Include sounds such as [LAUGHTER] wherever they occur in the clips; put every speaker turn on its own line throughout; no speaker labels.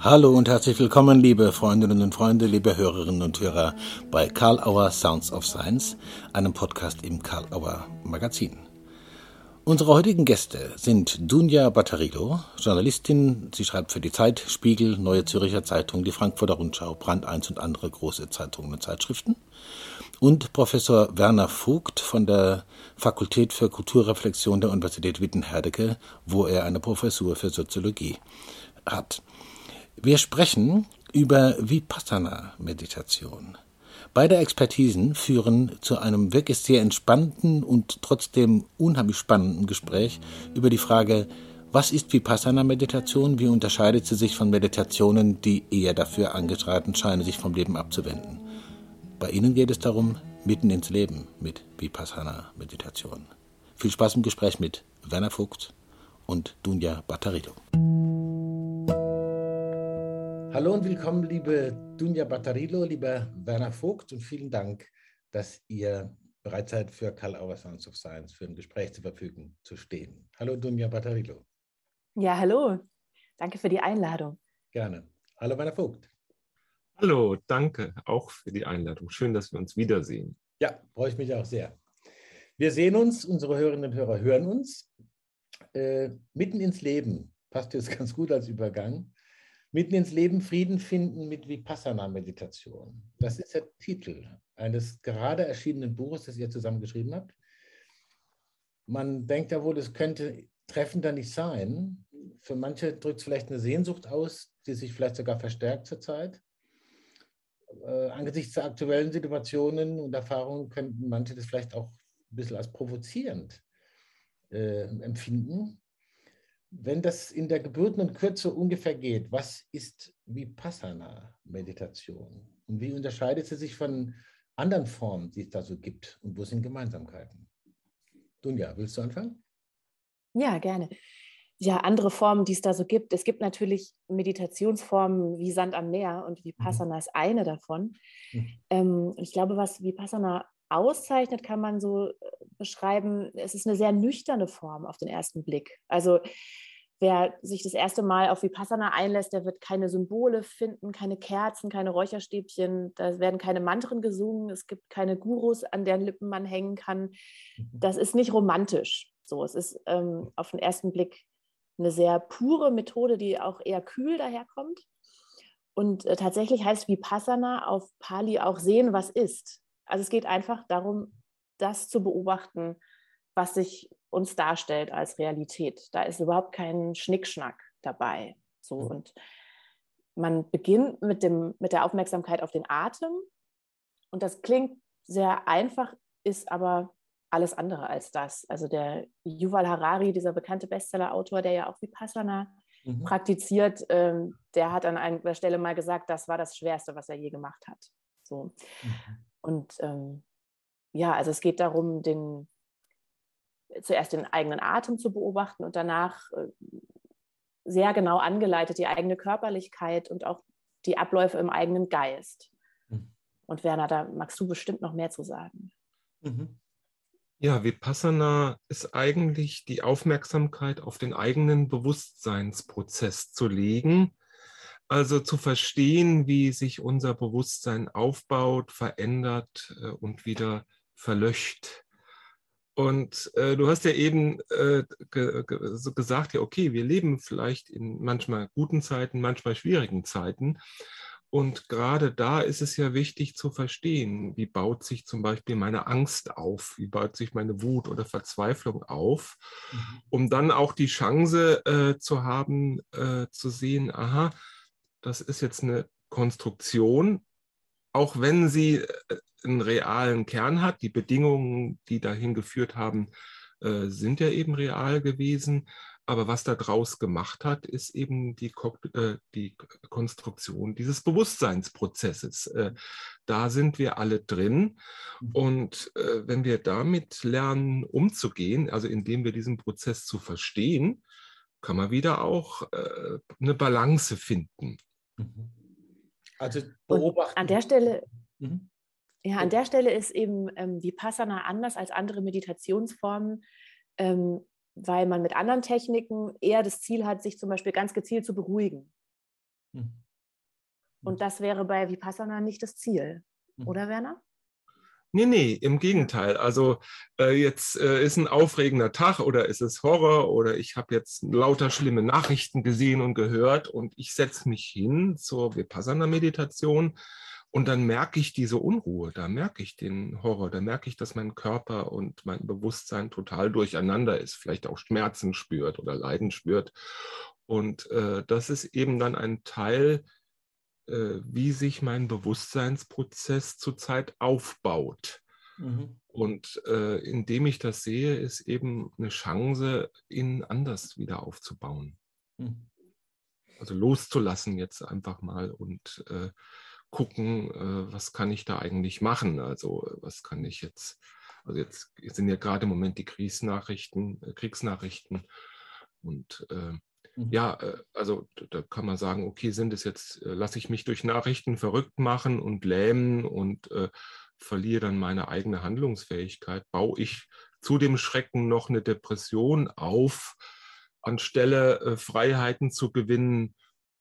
Hallo und herzlich willkommen, liebe Freundinnen und Freunde, liebe Hörerinnen und Hörer bei Karl Auer Sounds of Science, einem Podcast im Karl Auer Magazin. Unsere heutigen Gäste sind Dunja Battarilo, Journalistin. Sie schreibt für die Zeit, Spiegel, Neue Zürcher Zeitung, die Frankfurter Rundschau, Brand 1 und andere große Zeitungen und Zeitschriften. Und Professor Werner Vogt von der Fakultät für Kulturreflexion der Universität Witten-Herdecke, wo er eine Professur für Soziologie hat. Wir sprechen über Vipassana-Meditation. Beide Expertisen führen zu einem wirklich sehr entspannten und trotzdem unheimlich spannenden Gespräch über die Frage, was ist Vipassana-Meditation? Wie unterscheidet sie sich von Meditationen, die eher dafür angetraten scheinen, sich vom Leben abzuwenden? Bei Ihnen geht es darum, mitten ins Leben mit Vipassana-Meditation. Viel Spaß im Gespräch mit Werner Vogt und Dunja Battarito. Hallo und willkommen, liebe Dunja Battarilo, lieber Werner Vogt und vielen Dank, dass ihr bereit seid, für Karl Auer Sounds of Science für ein Gespräch zur Verfügung zu stehen. Hallo Dunja Battarilo.
Ja, hallo. Danke für die Einladung.
Gerne. Hallo Werner Vogt.
Hallo, danke auch für die Einladung. Schön, dass wir uns wiedersehen.
Ja, freue ich mich auch sehr. Wir sehen uns, unsere Hörerinnen und Hörer hören uns. Äh, mitten ins Leben passt jetzt [LAUGHS] ganz gut als Übergang. Mitten ins Leben Frieden finden mit Vipassana-Meditation. Das ist der Titel eines gerade erschienenen Buches, das ihr zusammen geschrieben habt. Man denkt ja wohl, es könnte treffender nicht sein. Für manche drückt es vielleicht eine Sehnsucht aus, die sich vielleicht sogar verstärkt zurzeit. Äh, angesichts der aktuellen Situationen und Erfahrungen könnten manche das vielleicht auch ein bisschen als provozierend äh, empfinden. Wenn das in der gebührenden Kürze ungefähr geht, was ist Vipassana-Meditation? Und wie unterscheidet sie sich von anderen Formen, die es da so gibt? Und wo sind Gemeinsamkeiten? Dunja, willst du anfangen?
Ja, gerne. Ja, andere Formen, die es da so gibt. Es gibt natürlich Meditationsformen wie Sand am Meer und Vipassana mhm. ist eine davon. Mhm. Ähm, ich glaube, was Vipassana auszeichnet, kann man so äh, beschreiben, es ist eine sehr nüchterne Form auf den ersten Blick. Also wer sich das erste Mal auf Vipassana einlässt, der wird keine Symbole finden, keine Kerzen, keine Räucherstäbchen, da werden keine Mantren gesungen, es gibt keine Gurus, an deren Lippen man hängen kann. Mhm. Das ist nicht romantisch. So, es ist ähm, auf den ersten Blick eine sehr pure Methode, die auch eher kühl daherkommt. Und äh, tatsächlich heißt Vipassana auf Pali auch sehen, was ist. Also es geht einfach darum, das zu beobachten, was sich uns darstellt als Realität. Da ist überhaupt kein Schnickschnack dabei. So mhm. und man beginnt mit, dem, mit der Aufmerksamkeit auf den Atem. Und das klingt sehr einfach, ist aber alles andere als das. Also der Yuval Harari, dieser bekannte Bestseller-Autor, der ja auch Vipassana mhm. praktiziert, ähm, der hat an einer Stelle mal gesagt, das war das Schwerste, was er je gemacht hat. So. Mhm. Und ähm, ja, also es geht darum, den, zuerst den eigenen Atem zu beobachten und danach äh, sehr genau angeleitet die eigene Körperlichkeit und auch die Abläufe im eigenen Geist. Mhm. Und Werner, da magst du bestimmt noch mehr zu sagen.
Mhm. Ja, Vipassana ist eigentlich die Aufmerksamkeit auf den eigenen Bewusstseinsprozess zu legen, also zu verstehen, wie sich unser Bewusstsein aufbaut, verändert äh, und wieder verlöscht. Und äh, du hast ja eben äh, ge ge so gesagt, ja, okay, wir leben vielleicht in manchmal guten Zeiten, manchmal schwierigen Zeiten. Und gerade da ist es ja wichtig zu verstehen, wie baut sich zum Beispiel meine Angst auf, wie baut sich meine Wut oder Verzweiflung auf, mhm. um dann auch die Chance äh, zu haben, äh, zu sehen, aha, das ist jetzt eine Konstruktion, auch wenn sie äh, einen realen Kern hat. Die Bedingungen, die dahin geführt haben, äh, sind ja eben real gewesen. Aber was da draus gemacht hat, ist eben die, äh, die Konstruktion dieses Bewusstseinsprozesses. Da sind wir alle drin. Mhm. Und wenn wir damit lernen, umzugehen, also indem wir diesen Prozess zu verstehen, kann man wieder auch eine Balance finden.
Mhm. Also beobachten. Und an der Stelle, mhm. ja, an der Stelle ist eben ähm, Vipassana anders als andere Meditationsformen. Ähm, weil man mit anderen Techniken eher das Ziel hat, sich zum Beispiel ganz gezielt zu beruhigen. Mhm. Und das wäre bei Vipassana nicht das Ziel, mhm. oder Werner?
Nee, nee, im Gegenteil. Also äh, jetzt äh, ist ein aufregender Tag oder ist es Horror oder ich habe jetzt lauter schlimme Nachrichten gesehen und gehört und ich setze mich hin zur Vipassana-Meditation und dann merke ich diese Unruhe, da merke ich den Horror, da merke ich, dass mein Körper und mein Bewusstsein total durcheinander ist, vielleicht auch Schmerzen spürt oder Leiden spürt. Und äh, das ist eben dann ein Teil wie sich mein Bewusstseinsprozess zurzeit aufbaut. Mhm. Und äh, indem ich das sehe, ist eben eine Chance, ihn anders wieder aufzubauen. Mhm. Also loszulassen jetzt einfach mal und äh, gucken, äh, was kann ich da eigentlich machen? Also was kann ich jetzt, also jetzt sind ja gerade im Moment die Kriegsnachrichten, äh, Kriegsnachrichten und äh. Ja, äh, also da kann man sagen, okay, sind es jetzt, äh, lasse ich mich durch Nachrichten verrückt machen und lähmen und äh, verliere dann meine eigene Handlungsfähigkeit, baue ich zu dem Schrecken noch eine Depression auf, anstelle äh, Freiheiten zu gewinnen,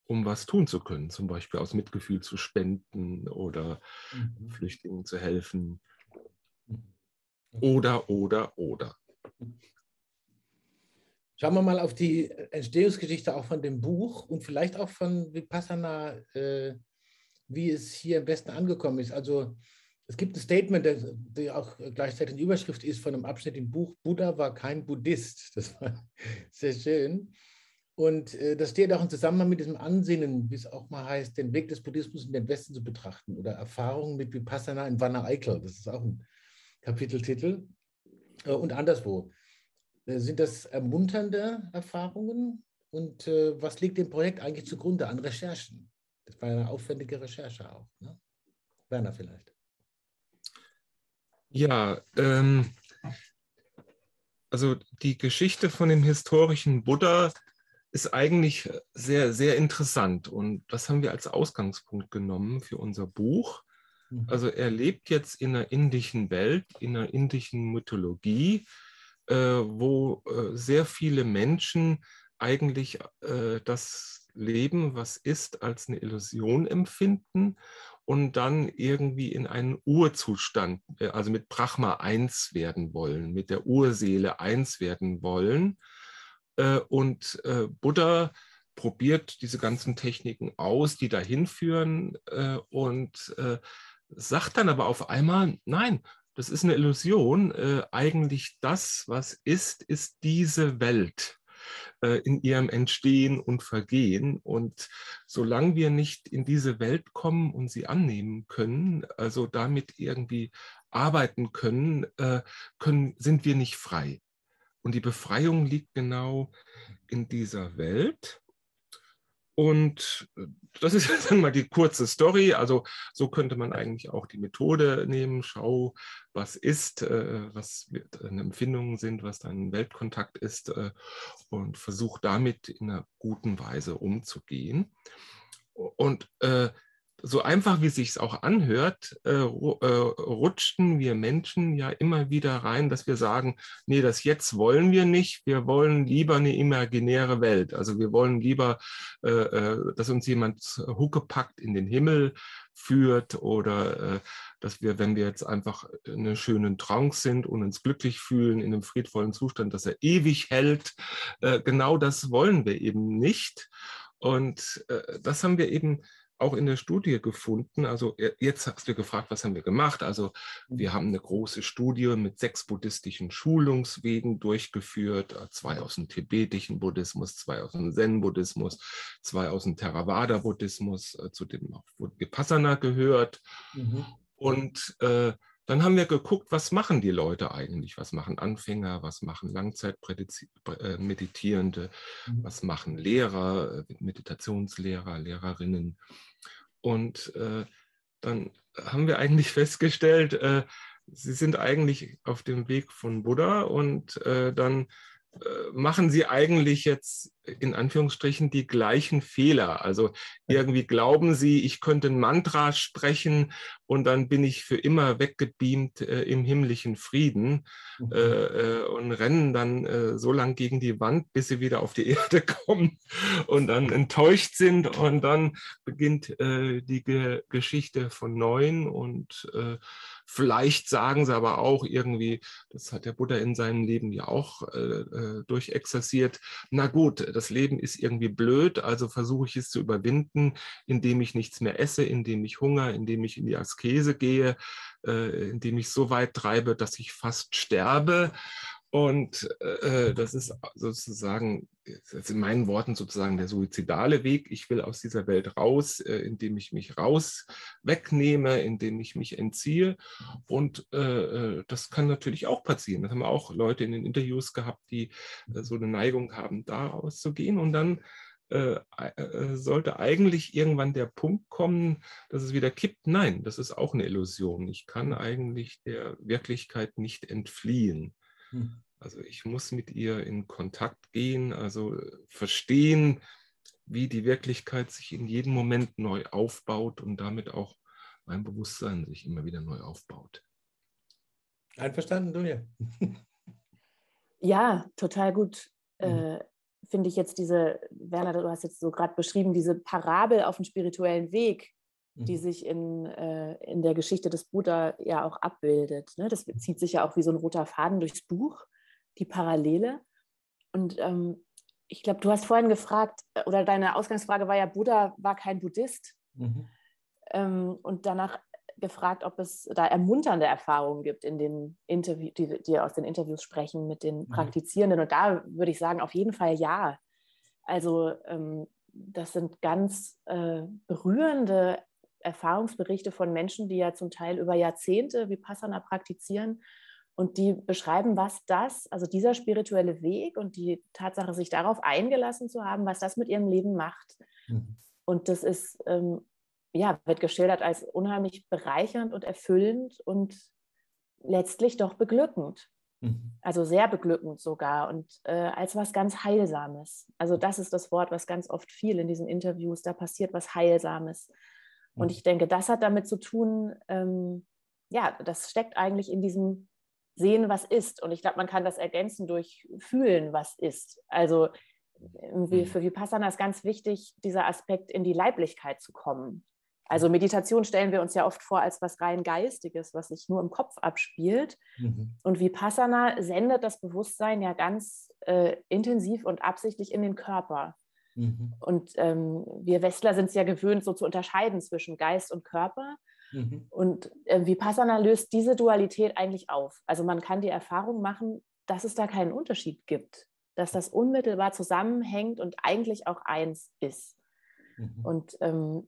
um was tun zu können, zum Beispiel aus Mitgefühl zu spenden oder mhm. Flüchtlingen zu helfen. Mhm. Oder, oder, oder.
Schauen wir mal auf die Entstehungsgeschichte auch von dem Buch und vielleicht auch von Vipassana, äh, wie es hier am besten angekommen ist. Also es gibt ein Statement, das auch gleichzeitig eine Überschrift ist von einem Abschnitt im Buch, Buddha war kein Buddhist. [LAUGHS] Das war sehr schön. Und äh, das steht auch im Zusammenhang mit diesem Ansinnen, wie es auch mal heißt, den Weg des Buddhismus in den Westen zu betrachten oder Erfahrungen mit Vipassana in Vanna Eichel. Das ist auch ein Kapiteltitel. Äh, und anderswo. Äh, sind das ermunternde Erfahrungen? Und äh, was liegt dem Projekt eigentlich zugrunde an Recherchen? Das war eine aufwendige Recherche auch. Ne? Werner vielleicht.
Ja, ähm, also die Geschichte von dem historischen Buddha ist eigentlich sehr, sehr interessant und das haben wir als Ausgangspunkt genommen für unser Buch. Mhm. Also er lebt jetzt in einer indischen Welt, in einer indischen Mythologie äh, wo äh, sehr viele Menschen eigentlich äh, das Leben, was ist, als eine Illusion empfinden und dann irgendwie in einen Urzustand, also mit Brahma eins werden wollen, mit der Urseele eins werden wollen. Und Buddha probiert diese ganzen Techniken aus, die dahin führen und sagt dann aber auf einmal, nein, das ist eine Illusion. Äh, eigentlich das, was ist, ist diese Welt äh, in ihrem Entstehen und Vergehen. Und solange wir nicht in diese Welt kommen und sie annehmen können, also damit irgendwie arbeiten können, äh, können sind wir nicht frei. Und die Befreiung liegt genau in dieser Welt. Und äh, das ist [LAUGHS] dann mal die kurze Story. Also so könnte man eigentlich auch die Methode nehmen. Schau, was ist, äh, was deine Empfindungen sind, was dein Weltkontakt ist äh, und versuch damit in einer guten Weise umzugehen. Und äh, so einfach wie sich es auch anhört, äh, äh, rutschten wir Menschen ja immer wieder rein, dass wir sagen, nee, das jetzt wollen wir nicht, wir wollen lieber eine imaginäre Welt. Also wir wollen lieber, äh, äh dass uns jemand huckepackt in den Himmel führt oder äh, dass wir, wenn wir jetzt einfach in einer schönen Trance sind und uns glücklich fühlen in einem friedvollen Zustand, dass er ewig hält. Äh, genau das wollen wir eben nicht. Und das haben wir eben auch in der Studie gefunden. Also jetzt hast du gefragt, was haben wir gemacht? Also wir haben eine große Studie mit sechs buddhistischen Schulungswegen durchgeführt, äh, zwei aus dem tibetischen Buddhismus, zwei aus dem Zen-Buddhismus, zwei aus dem Theravada-Buddhismus, äh, zu dem auch Vipassana gehört. Mhm. Und äh, dann haben wir geguckt, was machen die Leute eigentlich? Was machen Anfänger? Was machen Langzeitmeditierende? Mhm. Was machen Lehrer, Meditationslehrer, Lehrerinnen? Und äh, dann haben wir eigentlich [LAUGHS] festgestellt, äh, sie sind eigentlich auf dem Weg von Buddha und äh, dann äh, machen Sie eigentlich jetzt in Anführungsstrichen die gleichen Fehler? Also irgendwie glauben Sie, ich könnte ein Mantra sprechen und dann bin ich für immer weggebeamt äh, im himmlischen Frieden mhm. äh, äh und rennen dann äh, so lang gegen die Wand, bis Sie wieder auf die [LAUGHS] Erde kommen und dann enttäuscht sind und dann beginnt äh, die Ge Geschichte von neuem und Vielleicht sagen sie aber auch irgendwie, das hat der Buddha in seinem Leben ja auch äh, äh, durchexerziert, na gut, das Leben ist irgendwie blöd, also versuche ich es zu überwinden, indem ich nichts mehr esse, indem ich Hunger, indem ich in die Askese gehe, äh, indem ich so weit treibe, dass ich fast sterbe. Und äh, das ist sozusagen, das in meinen Worten sozusagen der suizidale Weg. Ich will aus dieser Welt raus, äh, indem ich mich raus wegnehme, indem ich mich entziehe. Und äh, äh das kann natürlich auch passieren. Das haben auch Leute in den Interviews gehabt, die äh, so eine Neigung haben, da rauszugehen. Und dann äh, sollte eigentlich irgendwann der Punkt kommen, dass es wieder kippt. Nein, das ist auch eine Illusion. Ich kann eigentlich der Wirklichkeit nicht entfliehen. Hm. Also ich muss mit ihr in Kontakt gehen, also verstehen, wie die Wirklichkeit sich in jedem Moment neu aufbaut und damit auch mein Bewusstsein sich immer wieder neu aufbaut.
Einverstanden, Dunja?
Ja, total gut. Mhm. Äh, Finde ich jetzt diese, Werner, du hast jetzt so gerade beschrieben, diese Parabel auf dem spirituellen Weg, die mhm. sich in, äh, in der Geschichte des Buddha ja auch abbildet. Ne? Das zieht sich ja auch wie so ein roter Faden durchs Buch, die Parallele. Und ähm, ich glaube, du hast vorhin gefragt, äh, oder deine Ausgangsfrage war ja, Buddha war kein Buddhist. Mhm. Ähm, und danach gefragt, ob es da ermunternde Erfahrungen gibt in den Interviews, die, die aus den Interviews sprechen mit den mhm. Praktizierenden. Und da würde ich sagen, auf jeden Fall ja. Also ähm, das sind ganz äh, berührende Erfahrungsberichte von Menschen, die ja zum Teil über Jahrzehnte Vipassana praktizieren und die beschreiben, was das, also dieser spirituelle Weg und die Tatsache, sich darauf eingelassen zu haben, was das mit ihrem Leben macht. Mhm. Und das ist, ähm, ja, wird geschildert als unheimlich bereichernd und erfüllend und letztlich doch beglückend. Mhm. Also sehr beglückend sogar und äh, als was ganz Heilsames. Also das ist das Wort, was ganz oft viel in diesen Interviews, da passiert was Heilsames. Und ich denke, das hat damit zu tun, ähm, ja, das steckt eigentlich in diesem Sehen, was ist. Und ich glaube, man kann das ergänzen durch Fühlen, was ist. Also mhm. für Vipassana ist ganz wichtig, dieser Aspekt in die Leiblichkeit zu kommen. Also Meditation stellen wir uns ja oft vor als was rein Geistiges, was sich nur im Kopf abspielt. Mhm. Und Vipassana sendet das Bewusstsein ja ganz äh, intensiv und absichtlich in den Körper. Mhm. Und ähm, wir Westler sind es ja gewöhnt, so zu unterscheiden zwischen Geist und Körper. Mhm. Und äh, Vipassana löst diese Dualität eigentlich auf. Also man kann die Erfahrung machen, dass es da keinen Unterschied gibt, dass das unmittelbar zusammenhängt und eigentlich auch eins ist. Mhm. Und ähm,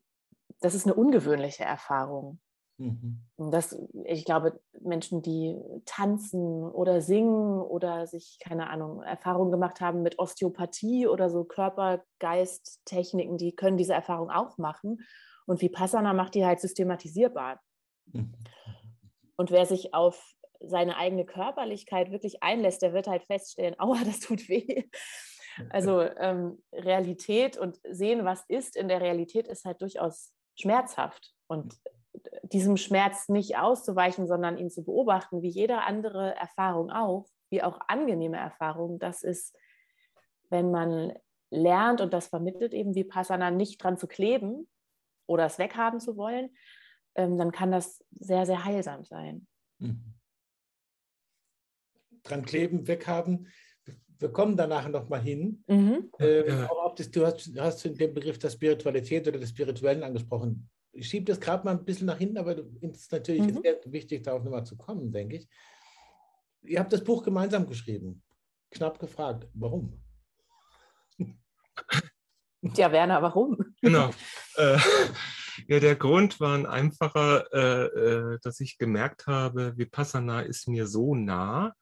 das ist eine ungewöhnliche Erfahrung. Mhm. Das, ich glaube, Menschen, die tanzen oder singen oder sich, keine Ahnung, Erfahrungen gemacht haben mit Osteopathie oder so Körper-Geist-Techniken, die können diese Erfahrung auch machen. Und Vipassana macht die halt systematisierbar. Mhm. Und wer sich auf seine eigene Körperlichkeit wirklich einlässt, der wird halt feststellen, [LAUGHS] aua, das tut weh. Also ähm, Realität und sehen, was ist in der Realität, ist halt durchaus schmerzhaft. Und diesem Schmerz nicht auszuweichen, sondern ihn zu beobachten, wie jede andere Erfahrung auch, wie auch angenehme Erfahrungen, das ist, wenn man lernt und das vermittelt eben wie Passana nicht dran zu kleben oder es weghaben zu wollen, ähm, dann kann das sehr, sehr heilsam sein. Mhm.
Dran kleben, weghaben. Wir kommen danach nochmal hin. Mhm. Ähm, auch das, du hast, hast den Begriff der Spiritualität oder des Spirituellen angesprochen ich schiebe das gerade mal ein bisschen nach hinten, aber es ist natürlich mhm. sehr wichtig, darauf nochmal zu kommen, denke ich. Ihr habt das Buch gemeinsam geschrieben. Knapp gefragt, warum?
Ja, Werner, warum?
Genau. Äh, ja, der Grund war ein einfacher, äh, äh, dass ich gemerkt habe, Vipassana ist mir so nah,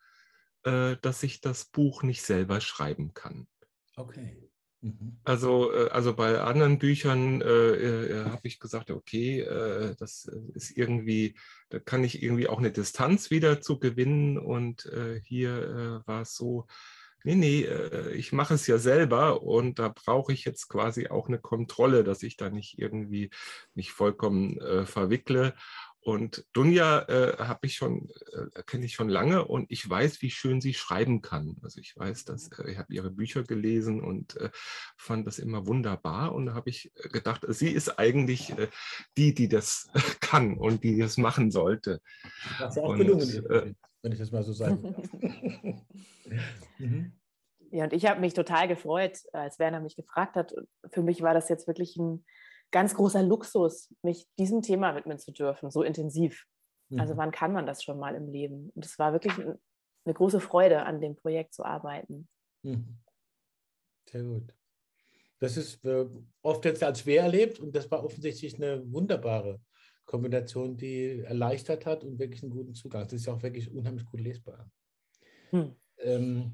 äh, dass ich das Buch nicht selber schreiben kann.
Okay.
Mhm. Also, äh, also bei anderen Büchern äh, äh, habe ich gesagt, okay, äh, das ist irgendwie, da kann ich irgendwie auch eine Distanz wieder zu gewinnen. Und äh, hier äh, war es so, Nee, nee, äh, ich mache es ja selber und da brauche ich jetzt quasi auch eine Kontrolle, dass ich da nicht irgendwie mich vollkommen äh, verwickle. Und Dunja äh, habe ich schon, äh, kenne ich schon lange und ich weiß, wie schön sie schreiben kann. Also ich weiß, dass äh, ich habe ihre Bücher gelesen und äh, fand das immer wunderbar. Und da habe ich äh, gedacht, sie ist eigentlich äh, die, die das [LAUGHS] kann und die das machen sollte.
Das ist ja auch und, gelungen, wenn ich das mal so sagen darf. [LAUGHS]
mhm. Ja, und ich habe mich total gefreut, als Werner mich gefragt hat. Für mich war das jetzt wirklich ein ganz großer Luxus, mich diesem Thema widmen zu dürfen, so intensiv. Also mhm. Also wann kann man das schon mal im Leben? Und es war wirklich eine große Freude, an dem Projekt zu arbeiten. Mhm.
Sehr gut. Das ist äh, oft jetzt als schwer erlebt und das war offensichtlich eine wunderbare Kombination, die erleichtert hat und wirklich einen guten Zugang. Das ist ja auch wirklich unheimlich gut lesbar. Hm. Ähm,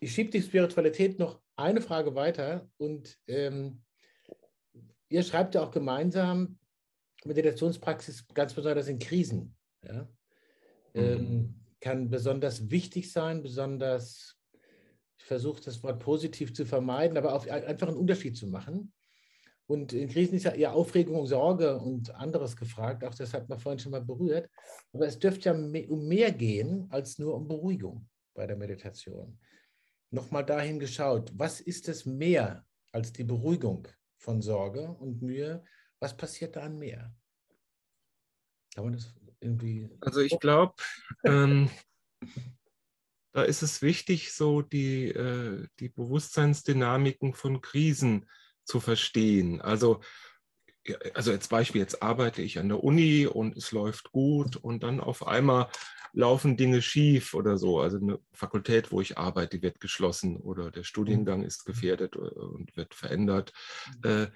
ich schiebe die Spiritualität noch eine Frage weiter und ähm, ihr schreibt ja auch gemeinsam Meditationspraxis ganz besonders in Krisen. Ja? Ähm, mhm. kann besonders wichtig sein, besonders, ich versuche das Wort positiv zu vermeiden, aber auf, einfach einen Unterschied zu machen. Und in Krisen ist ja eher Aufregung, Sorge und anderes gefragt. Auch das hat man vorhin schon mal berührt. Aber es dürfte ja um mehr gehen als nur um Beruhigung bei der Meditation. Nochmal dahin geschaut, was ist es mehr als die Beruhigung von Sorge und Mühe. Was passiert da an mehr?
Kann man das irgendwie. Also ich glaube, [LAUGHS] ähm, da ist es wichtig, so die, äh, die Bewusstseinsdynamiken von Krisen zu verstehen. Also also als Beispiel, jetzt arbeite ich an der Uni und es läuft gut und dann auf einmal laufen Dinge schief oder so. Also eine Fakultät, wo ich arbeite, wird geschlossen oder der Studiengang mhm. ist gefährdet äh, und wird verändert. Mhm. Äh,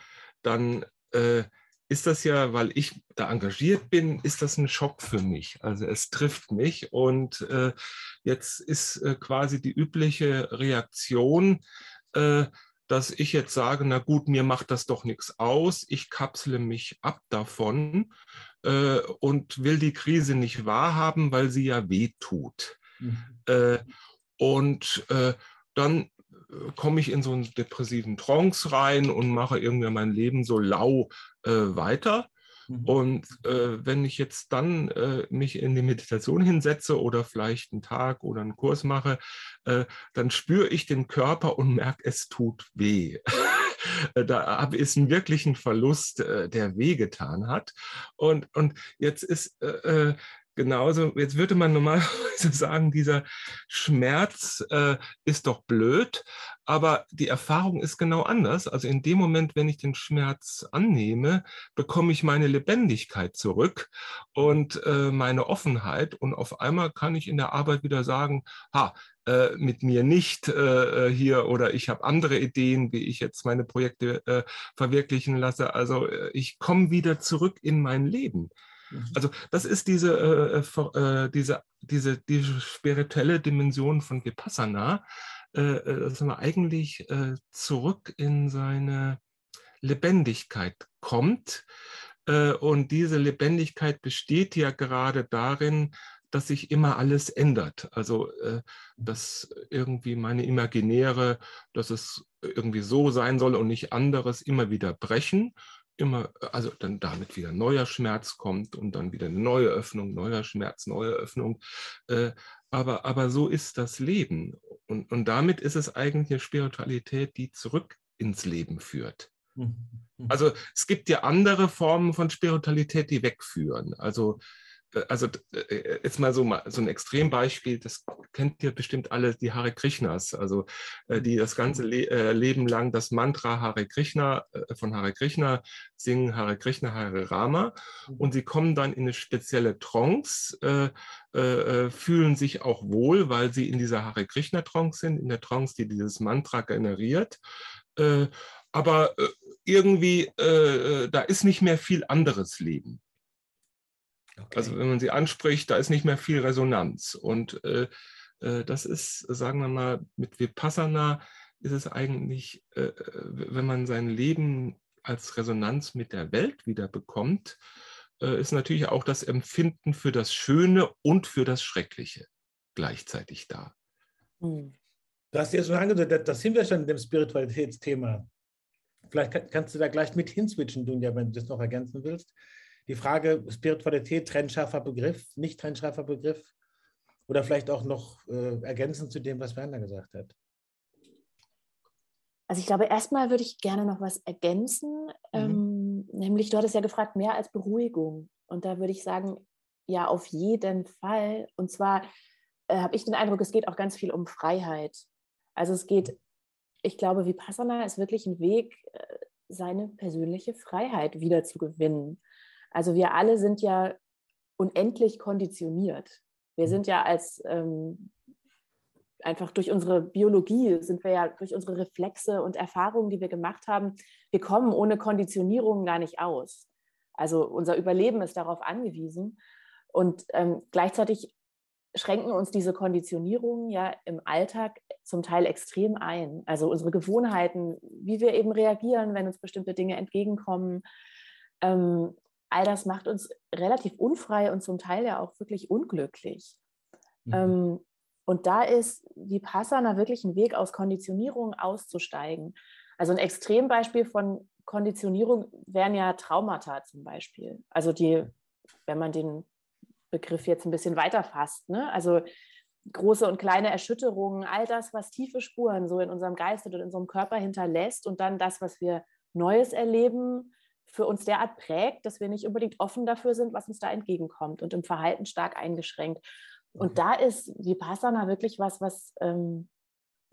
dann äh, ist das ja, weil ich da engagiert bin, ist das ein Schock für mich. Also es trifft mich und äh, jetzt ist quasi die übliche Reaktion, dass ich jetzt sage, na gut, mir macht das doch nichts aus, ich kapsle mich ab davon äh, und will die Krise nicht wahrhaben, weil sie ja weh tut. Mhm. Äh, und äh, dann äh, komme ich in so einen depressiven Trance rein und mache irgendwie mein Leben so lau äh, weiter. Mhm. Und äh, wenn ich jetzt dann äh, mich in die Meditation hinsetze oder vielleicht einen Tag oder einen Kurs mache, äh, dann spüre ich den Körper und merke, es tut weh. [LAUGHS] da ist ein wirklichen Verlust, äh, der wehgetan hat. Und, und jetzt ist äh, äh, genauso, jetzt würde man normalerweise [LAUGHS] sagen, dieser Schmerz äh, ist doch blöd, aber die Erfahrung ist genau anders. Also in dem Moment, wenn ich den Schmerz annehme, bekomme ich meine Lebendigkeit zurück und äh, meine Offenheit und auf einmal kann ich in der Arbeit wieder sagen, ha, äh, mit mir nicht äh, äh hier oder ich habe andere Ideen, wie ich jetzt meine Projekte äh, verwirklichen lasse. Also äh, ich komme wieder zurück in mein Leben. Mhm. Also das ist diese, äh, äh, diese, diese, diese spirituelle Dimension von Vipassana, äh, äh dass man eigentlich äh, zurück in seine Lebendigkeit kommt. Äh, und diese Lebendigkeit besteht ja gerade darin, dass sich immer alles ändert. Also dass irgendwie meine Imaginäre, dass es irgendwie so sein soll und nicht anderes, immer wieder brechen immer, also dann damit wieder neuer Schmerz kommt und dann wieder eine neue Öffnung, neuer Schmerz, neue Öffnung. Äh, aber, aber so ist das Leben. Und, und damit ist es eigentlich eine Spiritualität, die zurück ins Leben führt. Mhm. Mhm. Also es gibt ja andere Formen von Spiritualität, die wegführen. Also äh, also äh, jetzt mal so, so ein Extrembeispiel, das kennt ihr bestimmt alle, die Hare Krishnas, also äh, die das ganze Le Leben lang das Mantra Hare Krishna von Hare Krishna singen, Hare Krishna, Hare Rama, mhm. und sie kommen dann in eine spezielle Trance, äh, äh, fühlen sich auch wohl, weil sie in dieser Hare Krishna Trance sind, in der Trance, die dieses Mantra generiert. Äh, aber irgendwie, da ist nicht mehr viel anderes Leben. Okay. Also wenn man sie anspricht, da ist nicht mehr viel Resonanz. Und äh, äh, das ist, sagen wir mal, mit Vipassana ist es eigentlich, äh, äh, wenn man sein Leben als Resonanz mit der Welt wieder bekommt, äh, ist natürlich auch das Empfinden für das Schöne und für das Schreckliche gleichzeitig da.
Hm.
Du hast ja schon angedeutet, das sind wir schon in dem Spiritualitätsthema. Vielleicht kannst du da gleich mit hinswitchen, Dunja, wenn du das noch ergänzen willst. Die Frage Spiritualität, trennscharfer Begriff, nicht trennscharfer Begriff oder vielleicht auch noch äh, ergänzend zu dem, was Werner gesagt hat.
Also ich glaube, erstmal würde ich gerne noch was ergänzen, mhm. ähm, nämlich du hattest ja gefragt, mehr als Beruhigung. Und da würde ich sagen, ja, auf jeden Fall. Und zwar äh, habe ich den Eindruck, es geht auch ganz viel um Freiheit. Also es geht, ich glaube, Vipassana ist wirklich ein Weg, äh, seine persönliche Freiheit wieder zu gewinnen. Also wir alle sind ja unendlich konditioniert. Wir mhm. sind ja als ähm, einfach durch unsere Biologie sind wir ja durch unsere Reflexe und Erfahrungen, die wir gemacht haben, wir kommen ohne Konditionierung gar nicht aus. Also unser Überleben ist darauf angewiesen. Und ähm, gleichzeitig schränken uns diese Konditionierungen ja im Alltag zum Teil extrem ein. Also unsere Gewohnheiten, wie wir eben reagieren, wenn uns bestimmte Dinge entgegenkommen. Ähm, all das macht uns relativ unfrei und zum Teil ja auch wirklich unglücklich. Mhm. Ähm, und da ist Vipassana wirklich ein Weg aus Konditionierung auszusteigen. Also ein Extrembeispiel von Konditionierung wären ja Traumata zum Beispiel. Also die, wenn man den Begriff jetzt ein bisschen weiter fasst, ne? also große und kleine Erschütterungen, all das, was tiefe Spuren so in unserem Geist und in unserem Körper hinterlässt und dann das, was wir Neues erleben, für uns derart prägt, dass wir nicht unbedingt offen dafür sind, was uns da entgegenkommt und im Verhalten stark eingeschränkt. Und mhm. da ist Vipassana wirklich was, was ähm,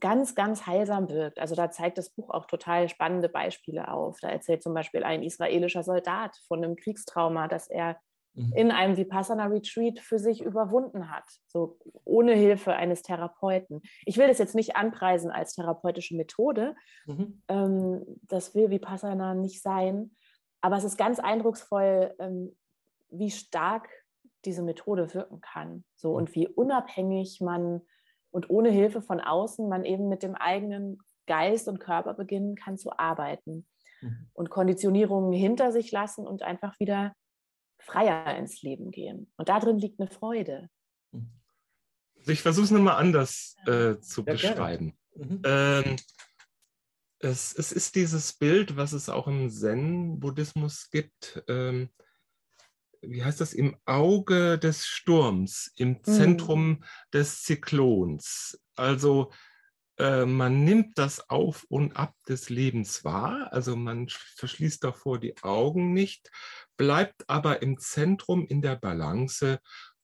ganz, ganz heilsam wirkt. Also da zeigt das Buch auch total spannende Beispiele auf. Da erzählt zum Beispiel ein israelischer Soldat von einem Kriegstrauma, das er mhm. in einem Vipassana-Retreat für sich überwunden hat, so ohne Hilfe eines Therapeuten. Ich will das jetzt nicht anpreisen als therapeutische Methode. Mhm. Ähm, das will Vipassana nicht sein. Aber es ist ganz eindrucksvoll, ähm, wie stark diese Methode wirken kann. So und wie unabhängig man und ohne Hilfe von außen man eben mit dem eigenen Geist und Körper beginnen kann zu arbeiten mhm. und Konditionierungen hinter sich lassen und einfach wieder freier ins Leben gehen. Und darin liegt eine Freude.
Mhm. Ich versuche es nochmal anders äh, zu ja, beschreiben. Mhm. Ähm, es, es, ist dieses Bild, was es auch im Zen-Buddhismus gibt. Ähm, wie heißt das, im Auge des Sturms, im mhm. Zentrum mhm. des Zyklons. Also äh, man nimmt das Auf und Ab des Lebens wahr, also man verschließt davor die Augen nicht, bleibt aber im Zentrum in der Balance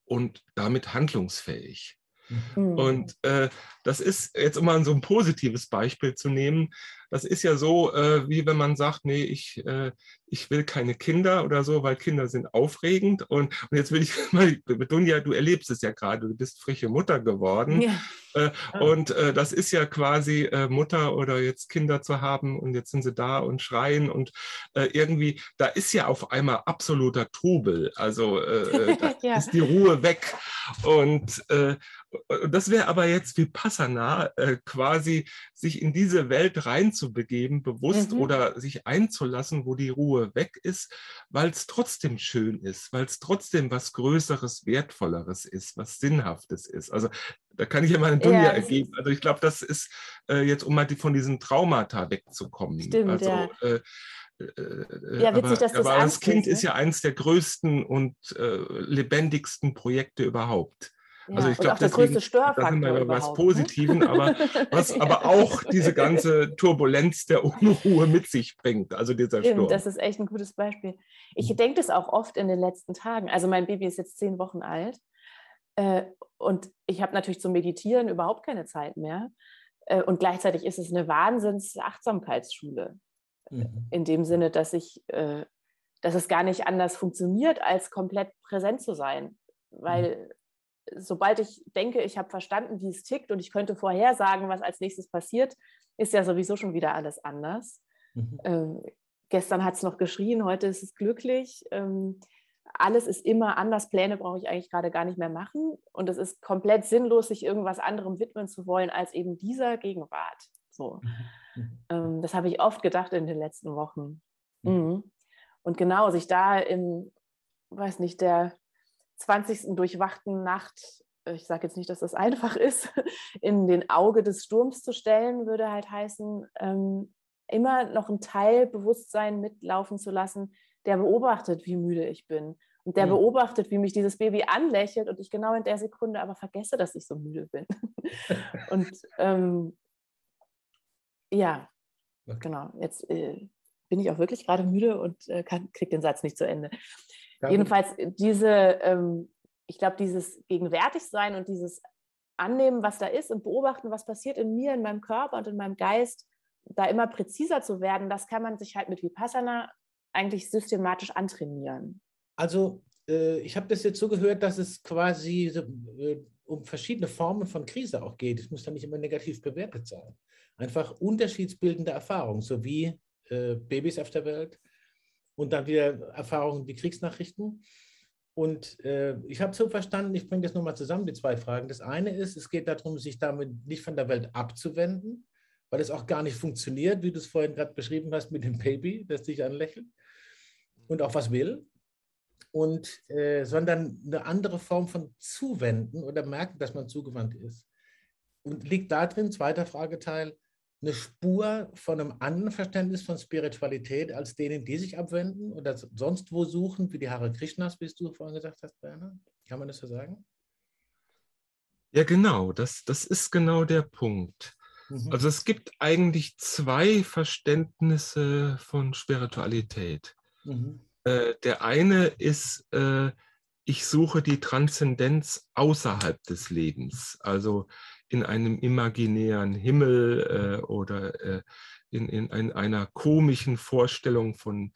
und damit handlungsfähig. Mhm. Und äh, das ist jetzt immer so ein positives Beispiel zu nehmen. Das ist ja so, äh, wie wenn man sagt, nee, ich, äh, ich will keine Kinder oder so, weil Kinder sind aufregend. Und, und jetzt will ich [LAUGHS] mal, Dunja, du erlebst es ja gerade, du bist frische Mutter geworden. Ja. Äh, und äh, das ist ja quasi äh, Mutter oder jetzt Kinder zu haben und jetzt sind sie da und schreien und äh, irgendwie, da ist ja auf einmal absoluter Trubel. Also [LAUGHS] ja. ist die Ruhe weg. Und das wäre aber jetzt wie Passana quasi sich in diese Welt reinzubegeben, bewusst mhm. oder sich einzulassen, wo die Ruhe weg ist, weil es trotzdem schön ist, weil es trotzdem was Größeres, Wertvolleres ist, was Sinnhaftes ist. Also da kann ich ja mal eine Dunja ja, ergeben. Also ich glaube, das ist äh, jetzt, um mal die, von diesen Traumata wegzukommen.
Stimmt,
also,
ja.
Äh,
äh, ja, witzig, dass
das aber das Kind ne? ist ja eines der größten und äh, lebendigsten Projekte überhaupt.
Also ich glaube, das größte Störfaktor
da sind wir was ne? Positiven, aber [LAUGHS] was aber auch diese ganze Turbulenz der Unruhe mit sich bringt. Also dieser Sturm.
Das ist echt ein gutes Beispiel. Ich denke das auch oft in den letzten Tagen. Also mein Baby ist jetzt zehn Wochen alt äh, und ich habe natürlich zum Meditieren überhaupt keine Zeit mehr. Äh, und gleichzeitig ist es eine Wahnsinns-Achtsamkeitsschule. Mhm. In dem Sinne, dass ich, äh, dass es gar nicht anders funktioniert, als komplett präsent zu sein. Weil. Sobald ich denke, ich habe verstanden, wie es tickt und ich könnte vorhersagen, was als nächstes passiert, ist ja sowieso schon wieder alles anders. Mhm. Ähm, gestern hat es noch geschrien, heute ist es glücklich. Ähm, alles ist immer anders, Pläne brauche ich eigentlich gerade gar nicht mehr machen und es ist komplett sinnlos, sich irgendwas anderem widmen zu wollen als eben dieser Gegenwart. So. Mhm. mhm. Ähm, das habe ich oft gedacht in den letzten Wochen. Mhm. mhm. Und genau, sich da in, weiß nicht, der 20. durchwachten Nacht ich sage jetzt nicht, dass das einfach [LAUGHS] ist, in den Auge des Sturms zu stellen, würde halt heißen, ähm, immer noch ein Teil Bewusstsein mitlaufen zu lassen, der beobachtet, wie müde ich bin. Und der mhm. beobachtet, wie mich dieses Baby anlächelt und ich genau in der Sekunde aber vergesse, dass ich so müde bin. [LAUGHS] und ähm, ja, okay. genau. Jetzt äh, bin ich auch wirklich gerade müde und äh, kriege den Satz nicht zu Ende. Jedenfalls diese, ähm, ich glaube, dieses Gegenwärtigsein und dieses Annehmen, was da ist und beobachten, was passiert in mir, in meinem Körper und in meinem Geist, da immer präziser zu werden, das kann man sich halt mit Vipassana eigentlich systematisch antrainieren.
Also äh, ich habe das jetzt so gehört, dass es quasi äh, um verschiedene Formen von Krise auch geht. Es muss dann nicht immer negativ bewertet sein. Einfach unterschiedsbildende Erfahrungen, so wie äh, Babys auf der Welt und dann wieder Erfahrungen wie Kriegsnachrichten. Und äh, ich habe so verstanden, ich bringe das nochmal zusammen, die zwei Fragen. Das eine ist, es geht darum, sich damit nicht von der Welt abzuwenden, weil es auch gar nicht funktioniert, wie du es vorhin gerade beschrieben hast mit dem Baby, das dich anlächelt und auch was will. Und, äh, sondern eine andere Form von Zuwenden oder merken, dass man zugewandt ist. Und liegt da drin, zweiter Frageteil, eine Spur von einem anderen Verständnis von Spiritualität als denen, die sich abwenden oder sonst wo suchen, wie die Hare Krishnas, wie du vorhin gesagt hast, Werner? Kann man das so sagen?
Ja, genau, das, das ist genau der Punkt. Mhm. Also es gibt eigentlich zwei Verständnisse von Spiritualität. Mhm. Äh, der eine ist, äh, ich suche die Transzendenz außerhalb des Lebens. Also in einem imaginären Himmel äh, oder äh, in, in, in, einer komischen Vorstellung von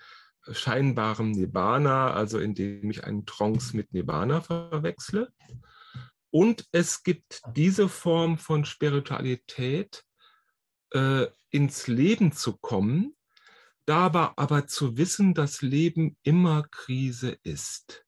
scheinbarem Nibbana, also indem ich einen Trance mit Nibbana verwechsle. Und es gibt diese Form von Spiritualität, äh, ins Leben zu kommen, dabei aber zu wissen, dass Leben immer Krise ist.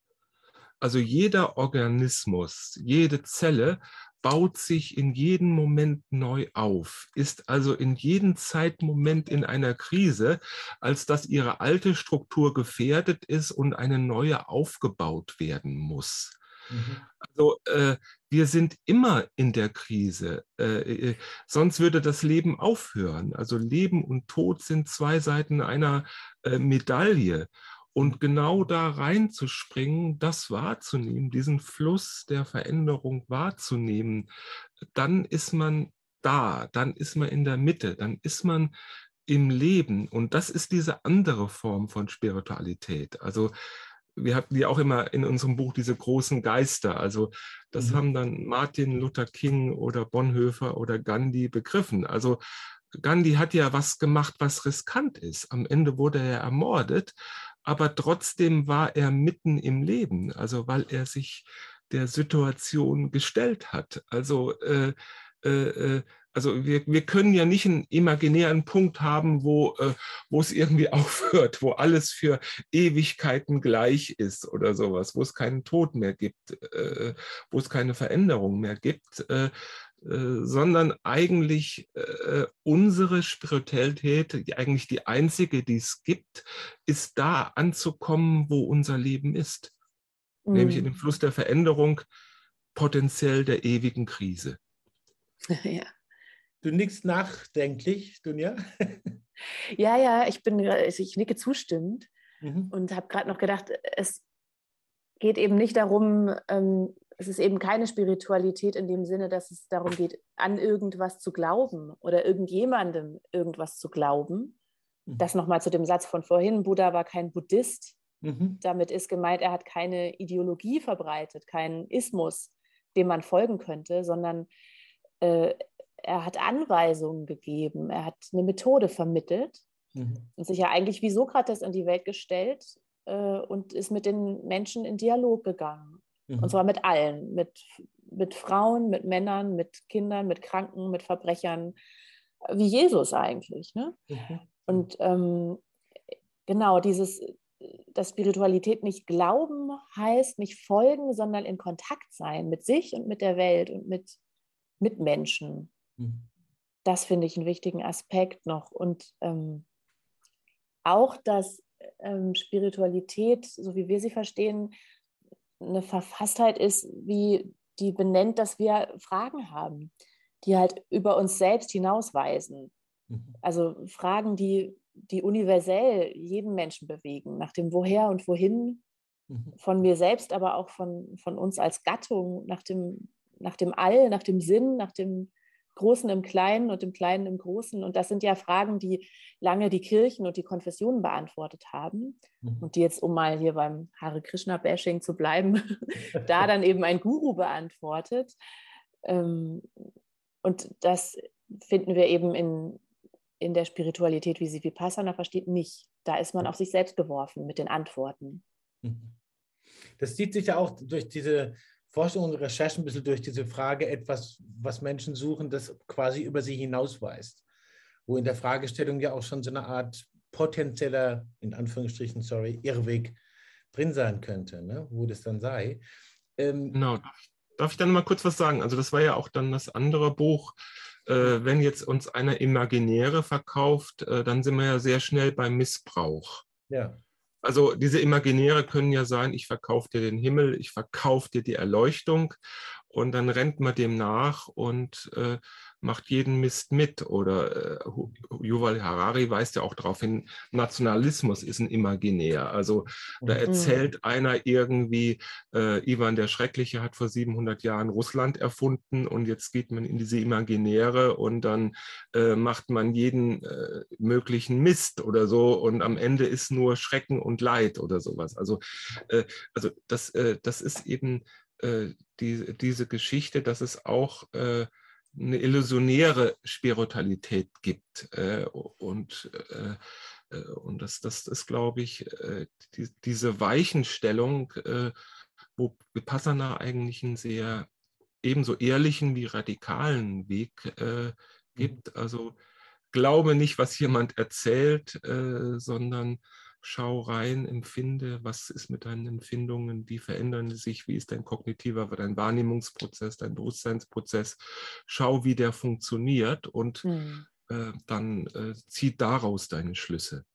Also jeder Organismus, jede Zelle baut sich in jedem Moment neu auf, ist also in jedem Zeitmoment in einer Krise, als dass ihre alte Struktur gefährdet ist und eine neue aufgebaut werden muss. Mhm. Also äh, wir sind immer in der Krise, äh, äh, sonst würde das Leben aufhören. Also Leben und Tod sind zwei Seiten einer äh, Medaille. Und genau da reinzuspringen, das wahrzunehmen, diesen Fluss der Veränderung wahrzunehmen, dann ist man da, dann ist man in der Mitte, dann ist man im Leben. Und das ist diese andere Form von Spiritualität. Also wir hatten ja auch immer in unserem Buch diese großen Geister. Also das mhm. haben dann Martin Luther King oder Bonhoeffer oder Gandhi begriffen. Also Gandhi hat ja was gemacht, was riskant ist. Am Ende wurde er ermordet, aber trotzdem war er mitten im Leben, also weil er sich der Situation gestellt hat. Also, äh, äh, äh, also wir, wir können ja nicht einen imaginären Punkt haben, wo, äh, wo es irgendwie [LAUGHS] aufhört, wo alles für Ewigkeiten gleich ist oder sowas, wo es keinen Tod mehr gibt, äh, wo es keine Veränderung mehr gibt. Äh, sondern eigentlich äh, unsere Spiritualität, die, eigentlich die einzige, die es gibt, ist da anzukommen, wo unser Leben ist. Mhm. Nämlich in dem Fluss der Veränderung, potenziell der ewigen Krise. [LAUGHS]
Ja. Du nickst nachdenklich, Dunja? [LAUGHS]
ja, ja, ich bin, also ich nicke zustimmend mhm. und habe gerade noch gedacht, es geht eben nicht darum, ähm, es ist eben keine Spiritualität in dem Sinne, dass es darum geht, an irgendwas zu glauben oder irgendjemandem irgendwas zu glauben. Mhm. Das nochmal zu dem Satz von vorhin, Buddha war kein Buddhist. Mhm. Damit ist gemeint, er hat keine Ideologie verbreitet, keinen Ismus, dem man folgen könnte, sondern äh, er hat Anweisungen gegeben, er hat eine Methode vermittelt mhm. und sich ja eigentlich wie Sokrates in die Welt gestellt äh, und ist mit den Menschen in Dialog gegangen. Mhm. Und zwar mit allen, mit, mit Frauen, mit Männern, mit Kindern, mit Kranken, mit Verbrechern, wie Jesus eigentlich. Ne? Mhm. Und ähm, genau dieses, dass Spiritualität nicht glauben heißt, nicht folgen, sondern in Kontakt sein mit sich und mit der Welt und mit, mit Menschen. Mhm. Das finde ich einen wichtigen Aspekt noch. Und ähm, auch, dass ähm, Spiritualität, so wie wir sie verstehen, eine Verfasstheit ist wie die benennt, dass wir Fragen haben, die halt über uns selbst hinausweisen. Mhm. Also Fragen, die, die universell jeden Menschen bewegen, nach dem Woher und Wohin mhm. von mir selbst, aber auch von, von uns als Gattung, nach dem, nach dem All, nach dem Sinn, nach dem Großen im Kleinen und dem Kleinen im Großen. Und das sind ja Fragen, die lange die Kirchen und die Konfessionen beantwortet haben. Mhm. Und die jetzt, um mal hier beim Hare Krishna-Bashing zu bleiben, [LAUGHS] da [LAUGHS] dann eben ein Guru beantwortet. Ähm, und das finden wir eben in, in der Spiritualität, wie sie Vipassana versteht, nicht. Da ist man auf sich selbst geworfen mit den Antworten.
Mhm. Das zieht sich ja auch durch diese Forschung und Recherche ein bisschen durch diese Frage etwas, was Menschen suchen, das quasi über sie hinausweist. Wo in der Fragestellung ja auch schon so eine Art potenzieller, in Anführungsstrichen, sorry, Irrweg drin sein könnte, ne? wo das dann sei.
Ähm, genau. Darf ich dann mal kurz was sagen? Also das war ja auch dann das andere Buch. Äh, wenn jetzt uns einer Imaginäre verkauft, äh, dann sind wir ja sehr schnell beim Missbrauch.
Ja.
Also diese Imaginäre können ja sein, ich verkaufe dir den Himmel, ich verkaufe dir die Erleuchtung und dann rennt man dem nach und äh, macht jeden Mist mit. Oder äh, Yuval Harari weist ja auch darauf hin, Nationalismus ist ein Imaginär. Also da mhm. erzählt mhm. einer irgendwie, äh, Ivan der Schreckliche hat vor 700 Jahren Russland erfunden und jetzt geht man in diese Imaginäre und dann äh, macht man jeden äh, möglichen Mist oder so und am Ende ist nur Schrecken und Leid oder sowas. Also, äh, also das, äh, das ist eben die, diese Geschichte, dass es auch eine illusionäre Spiritualität gibt. Äh, und, äh, äh, und das, das ist, glaube ich, die, diese Weichenstellung, wo Vipassana eigentlich einen sehr ebenso ehrlichen wie radikalen Weg mhm. gibt. Also glaube nicht, was jemand erzählt, sondern schau rein, empfinde, was ist mit deinen Empfindungen, wie verändern sie sich, wie ist dein kognitiver, dein Wahrnehmungsprozess, dein Bewusstseinsprozess, schau, wie der funktioniert und mhm. äh, dann äh, zieh daraus deine Schlüsse.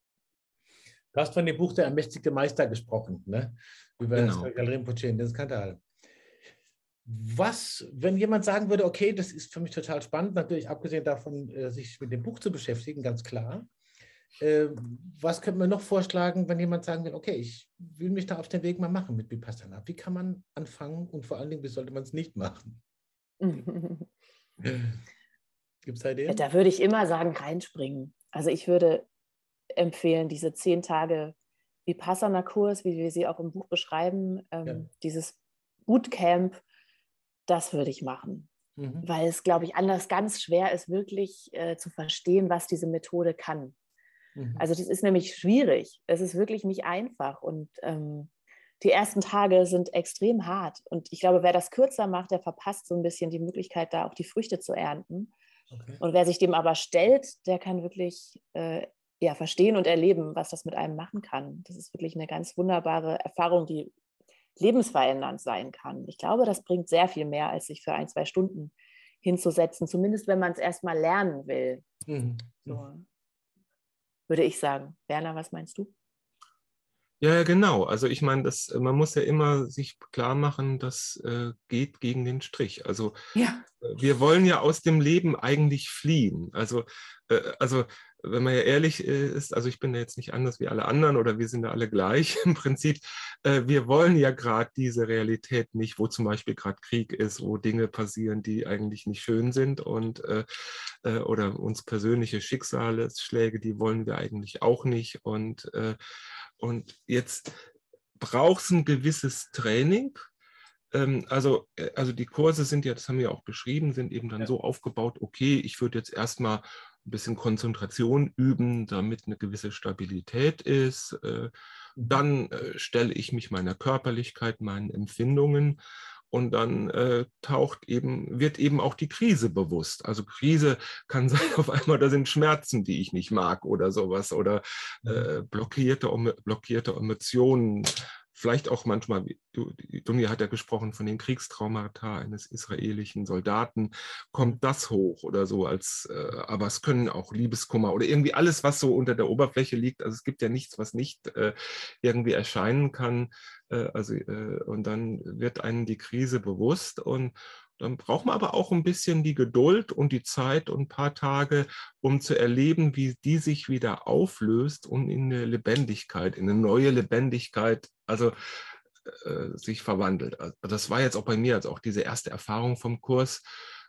Du hast von dem Buch Der ermächtigte Meister gesprochen, ne? über genau. das Galerie den Skandal. Was, wenn jemand sagen würde, okay, das ist für mich total spannend, natürlich abgesehen davon, äh, sich mit dem Buch zu beschäftigen, ganz klar. Äh, was könnte man noch vorschlagen, wenn jemand sagen will, okay, ich will mich da auf den Weg mal machen mit Vipassana? Wie kann man anfangen und vor allen Dingen, wie sollte man es nicht machen? [LAUGHS]
Gibt es da Ideen? Da würde ich immer sagen, reinspringen. Also ich würde empfehlen, diese zehn Tage Vipassana-Kurs, wie wir sie auch im Buch beschreiben, ähm, ja. dieses Bootcamp, das würde ich machen. Mhm. Weil es, glaube ich, anders ganz schwer ist, wirklich äh, zu verstehen, was diese Methode kann. Mhm. Also das ist nämlich schwierig. Es ist wirklich nicht einfach. Und ähm, die ersten Tage sind extrem hart. Und ich glaube, wer das kürzer macht, der verpasst so ein bisschen die Möglichkeit, da auch die Früchte zu ernten. Okay. Und wer sich dem aber stellt, der kann wirklich äh, ja, verstehen und erleben, was das mit einem machen kann. Das ist wirklich eine ganz wunderbare Erfahrung, die lebensverändernd sein kann. Ich glaube, das bringt sehr viel mehr, als sich für ein, zwei Stunden hinzusetzen, zumindest wenn man es erstmal lernen will. Mhm. So. Würde ich sagen. Werner, was meinst du?
Ja, genau. Also ich meine, das, man muss ja immer sich klar machen, das äh, geht gegen den Strich. Also ja. Äh, wir wollen ja aus dem Leben eigentlich fliehen. Also, äh, also wenn man ja ehrlich äh, ist, also ich bin ja jetzt nicht anders wie alle anderen oder wir sind ja alle gleich [LAUGHS] im Prinzip. Äh, wir wollen ja gerade diese Realität nicht, wo zum Beispiel gerade Krieg ist, wo Dinge passieren, die eigentlich nicht schön sind und äh, oder uns persönliche Schicksalsschläge, die wollen wir eigentlich auch nicht. Und, und jetzt braucht es ein gewisses Training, ähm, also, also die Kurse sind ja, das haben wir auch beschrieben, sind eben dann ja. so aufgebaut, okay, ich würde jetzt erstmal ein bisschen Konzentration üben, damit eine gewisse Stabilität ist. Äh, mhm. Dann äh, stelle ich mich meiner Körperlichkeit, meinen Empfindungen und dann äh, taucht eben, wird eben auch die Krise bewusst. Also Krise kann [LAUGHS] sein, auf einmal, da sind Schmerzen, die ich nicht mag oder sowas oder mhm. äh, blockierte, blockierte Emotionen, vielleicht auch manchmal, Dunja hat ja gesprochen von den Kriegstraumata eines israelischen Soldaten, kommt das hoch oder so als, äh, aber es können auch Liebeskummer oder irgendwie alles, was so unter der Oberfläche liegt. Also es gibt ja nichts, was nicht äh, irgendwie erscheinen kann. Äh, also, äh, und dann wird einem die Krise bewusst und dann braucht man aber auch ein bisschen die Geduld und die Zeit und ein paar Tage, um zu erleben, wie die sich wieder auflöst und in eine Lebendigkeit, in eine neue Lebendigkeit, also äh, sich verwandelt. Also das war jetzt auch bei mir, also auch diese erste Erfahrung vom Kurs.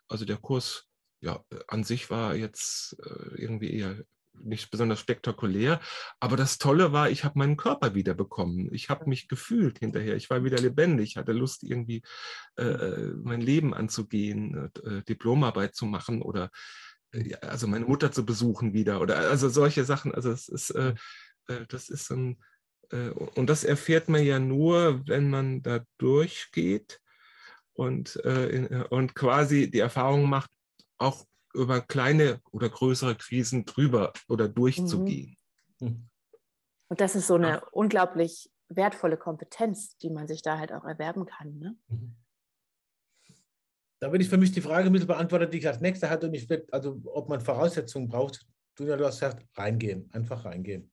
Also der Kurs, ja, an sich war jetzt äh, irgendwie eher nicht besonders spektakulär. Aber das Tolle war, ich habe meinen Körper wieder bekommen. Ich habe mich gefühlt hinterher. Ich war wieder lebendig, hatte Lust, irgendwie äh, äh mein Leben anzugehen, äh, Diplomarbeit zu machen oder äh, also meine Mutter zu besuchen wieder oder also solche Sachen. Also es ist, äh, äh das ist ein, und das erfährt man ja nur, wenn man da durchgeht und, und quasi die Erfahrung macht, auch über kleine oder größere Krisen drüber oder durchzugehen. Mhm.
Und das ist so eine ja. unglaublich wertvolle Kompetenz, die man sich da halt auch erwerben kann. Ne? Mhm.
Da bin ich für mich die Frage ein bisschen beantwortet, die ich als nächste hatte, und ich will, also ob man Voraussetzungen braucht. Du, du hast gesagt, reingehen, einfach reingehen.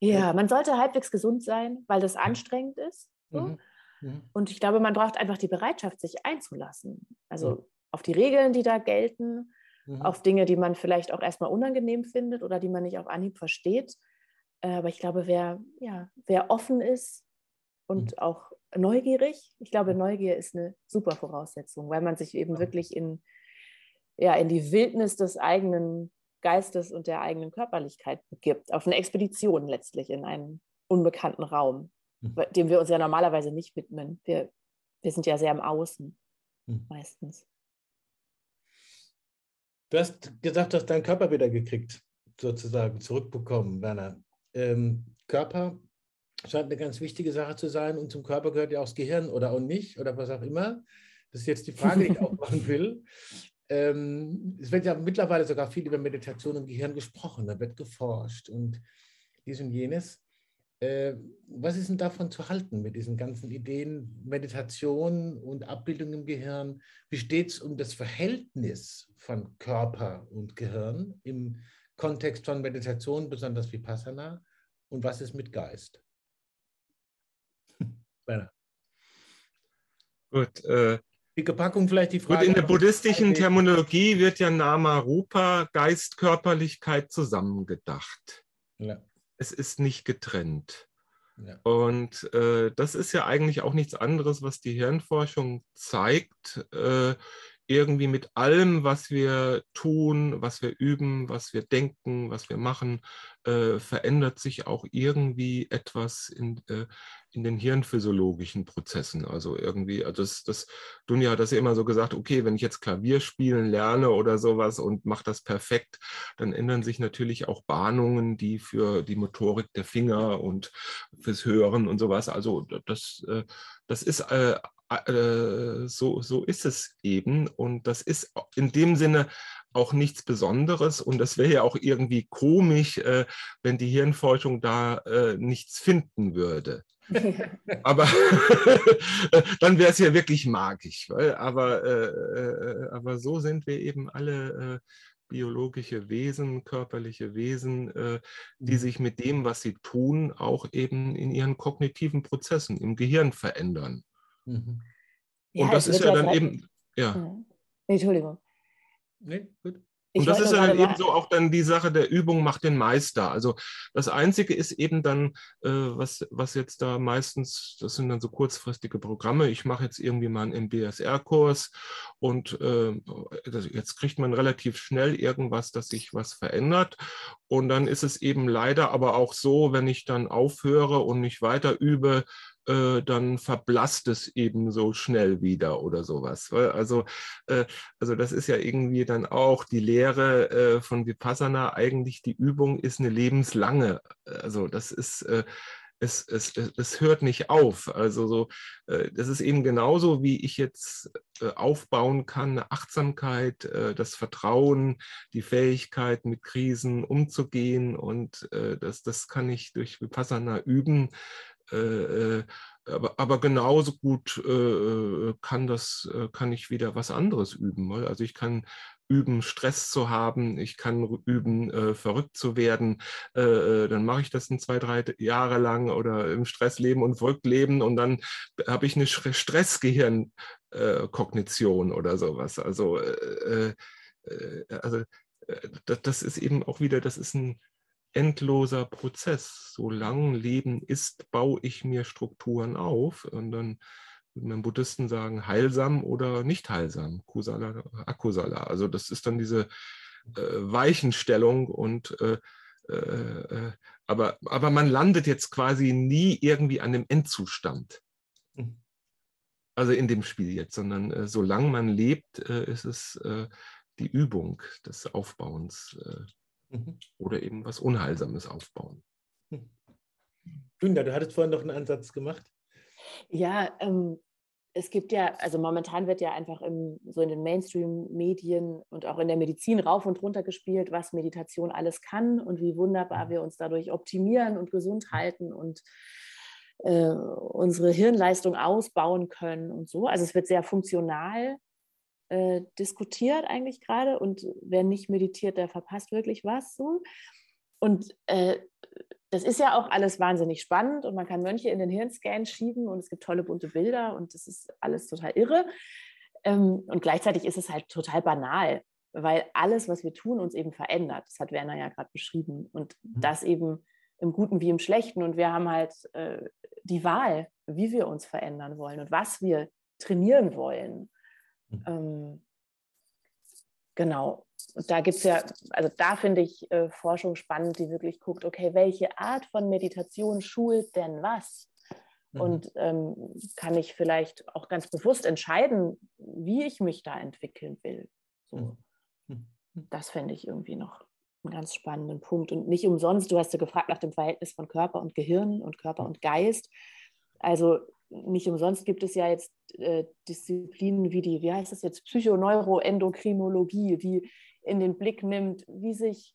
Ja, man sollte halbwegs gesund sein, weil das anstrengend ist. So. Mhm. Mhm. Und ich glaube, man braucht einfach die Bereitschaft, sich einzulassen. Also mhm. auf die Regeln, die da gelten, mhm. auf Dinge, die man vielleicht auch erstmal unangenehm findet oder die man nicht auf Anhieb versteht. Äh, aber ich glaube, wer, ja, wer offen ist und mhm. auch neugierig, ich glaube, Neugier ist eine super Voraussetzung, weil man sich eben ja. wirklich in, ja, in die Wildnis des eigenen Geistes und der eigenen Körperlichkeit begibt, auf eine Expedition letztlich in einen unbekannten Raum, mhm. dem wir uns ja normalerweise nicht widmen. Wir, wir sind ja sehr im Außen mhm. meistens.
Du hast gesagt, du hast deinen Körper wieder gekriegt, sozusagen zurückbekommen, Werner. Ähm, Körper scheint eine ganz wichtige Sache zu sein und zum Körper gehört ja auch das Gehirn oder auch nicht oder was auch immer. Das ist jetzt die Frage, die ich auch machen will. Ähm, es wird ja mittlerweile sogar viel über Meditation im Gehirn gesprochen, da wird geforscht und dies und jenes. Äh, was ist denn davon zu halten mit diesen ganzen Ideen, Meditation und Abbildung im Gehirn? Wie steht es um das Verhältnis von Körper und Gehirn im Kontext von Meditation, besonders Vipassana? Und was ist mit Geist? [LAUGHS]
Gut. Äh,
Dicke Packung vielleicht die Frage.
Gut, in der buddhistischen Terminologie wird ja Nama Rupa, Geist, Körperlichkeit zusammengedacht. Ja es ist nicht getrennt. Ja. Und äh, das ist ja eigentlich auch nichts anderes, was die Hirnforschung zeigt. Äh, irgendwie mit allem, was wir tun, was wir üben, was wir denken, was wir machen, äh, verändert sich auch irgendwie etwas in, äh, in den hirnphysiologischen Prozessen. Also irgendwie, also das, das Dunja hat das ja immer so gesagt, okay, wenn ich jetzt Klavier spielen lerne oder sowas und mache das perfekt, dann ändern sich natürlich auch Bahnungen, die für die Motorik der Finger und fürs Hören und sowas. Also das, äh, das ist äh, äh, so, so ist es eben. Und das ist in dem Sinne auch nichts Besonderes. Und das wäre ja auch irgendwie komisch, äh, wenn die Hirnforschung da äh, nichts finden würde. [LAUGHS] aber [LAUGHS] dann wäre es ja wirklich magisch. Weil, aber, äh, äh, aber so sind wir eben alle biologische Wesen, körperliche Wesen, äh, die mhm. sich mit dem, was sie tun, auch eben in ihren kognitiven Prozessen im Gehirn verändern. Mhm. Ja, und das ist ja dann eben, ja. ja.
Entschuldigung.
Nee, gut. Und das ist ja dann eben so auch dann die Sache der Übung macht den Meister. Also das Einzige ist eben dann, äh, was, was jetzt da meistens, das sind dann so kurzfristige Programme. Ich mache jetzt irgendwie mal einen MBSR-Kurs und äh, jetzt kriegt man relativ schnell irgendwas, dass sich was verändert. Und dann ist es eben leider aber auch so, wenn ich dann aufhöre und nicht weiter übe, äh, dann verblasst es eben so schnell wieder oder sowas. Also, äh, also das ist ja irgendwie dann auch die Lehre äh, von Vipassana, eigentlich die Übung ist eine lebenslange. Also das ist äh, es, es, es hört nicht auf. Also so, äh, das ist eben genauso, wie ich jetzt äh, aufbauen kann, eine Achtsamkeit, äh, das Vertrauen, die Fähigkeit, mit Krisen umzugehen. Und das, das kann ich durch Vipassana üben. Äh, aber, aber, genauso gut äh, kann das, kann ich wieder was anderes üben. Also ich kann üben, Stress zu haben, ich kann üben, äh, verrückt zu werden, äh, äh dann mache ich das in zwei, drei Jahre lang oder im Stress leben und verrückt leben und dann habe ich eine Stressgehirnkognition äh, oder sowas. Also, äh, äh, also das, das ist eben auch wieder, das ist ein endloser Prozess. Solange Leben ist, baue ich mir Strukturen auf und dann wenn Buddhisten sagen, heilsam oder nicht heilsam, Kusala, Akusala. Also das ist dann diese äh, Weichenstellung und äh, äh, äh, aber, aber man landet jetzt quasi nie irgendwie an dem Endzustand. Mhm. Also in dem Spiel jetzt, sondern äh, solange man lebt, äh, ist es die Übung des Aufbauens mhm. oder eben was Unheilsames aufbauen.
Günther, du hattest vorhin noch einen Ansatz gemacht.
Ja, ähm, es gibt ja, also momentan wird ja einfach im, so in den Mainstream-Medien und auch in der Medizin rauf und runter gespielt, was Meditation alles kann und wie wunderbar mhm. wir uns dadurch optimieren und gesund halten und äh, unsere Hirnleistung ausbauen können und so. Also es wird sehr funktional äh, diskutiert eigentlich gerade und wer nicht meditiert, der verpasst wirklich was so. Und äh, das ist ja auch alles wahnsinnig spannend und man kann Mönche in den Hirnscan schieben und es gibt tolle bunte Bilder und das ist alles total irre. Ähm, und gleichzeitig ist es halt total banal, weil alles, was wir tun, uns eben verändert. Das hat Werner ja gerade beschrieben. Und mhm. das eben im Guten wie im Schlechten. Und wir haben halt äh, die Wahl, wie wir uns verändern wollen und was wir trainieren wollen. Mhm. Ähm, genau. Und da gibt es ja, also da finde ich äh, Forschung spannend, die wirklich guckt, okay, welche Art von Meditation schult denn was? Mhm. Und ähm, kann ich vielleicht auch ganz bewusst entscheiden, wie ich mich da entwickeln will. So. Mhm. mhm. Das fände ich irgendwie noch einen ganz spannenden Punkt. Und nicht umsonst, du hast ja gefragt nach dem Verhältnis von Körper und Gehirn und Körper mhm. und Geist. Also nicht umsonst gibt es ja jetzt äh, Disziplinen wie die, wie heißt das jetzt, Psychoneuroendokrinologie, die in den Blick nimmt, wie sich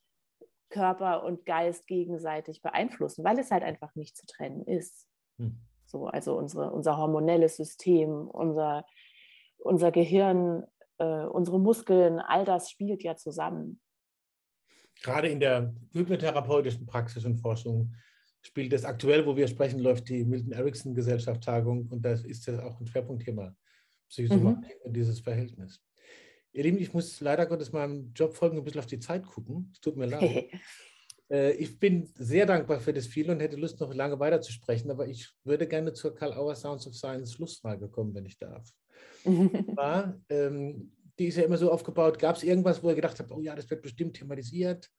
Körper und Geist gegenseitig beeinflussen, weil es halt einfach nicht zu trennen ist. Hm. So, also unsere, unser hormonelles System, unser, unser Gehirn, äh, unsere Muskeln, all das spielt ja zusammen.
Gerade in der hypnotherapeutischen Praxis und Forschung spielt das aktuell, wo wir sprechen, läuft die Milton Erickson Gesellschaft Tagung und da ist das auch ein Schwerpunktthema, Psychosomatik mhm. und dieses Verhältnis. Ihr Lieben, ich muss leider Gottes meinem Job folgen ein bisschen auf die Zeit gucken. Es tut mir leid. [LAUGHS] äh, ich bin sehr dankbar für das viele und hätte Lust, noch lange weiter zu sprechen, aber ich würde gerne zur Karl Auer Sounds of Science Schlussfrage kommen, wenn ich darf. [LAUGHS] War, ähm, die ist ja immer so aufgebaut, gab es irgendwas, wo ihr gedacht habt, oh ja, das wird bestimmt thematisiert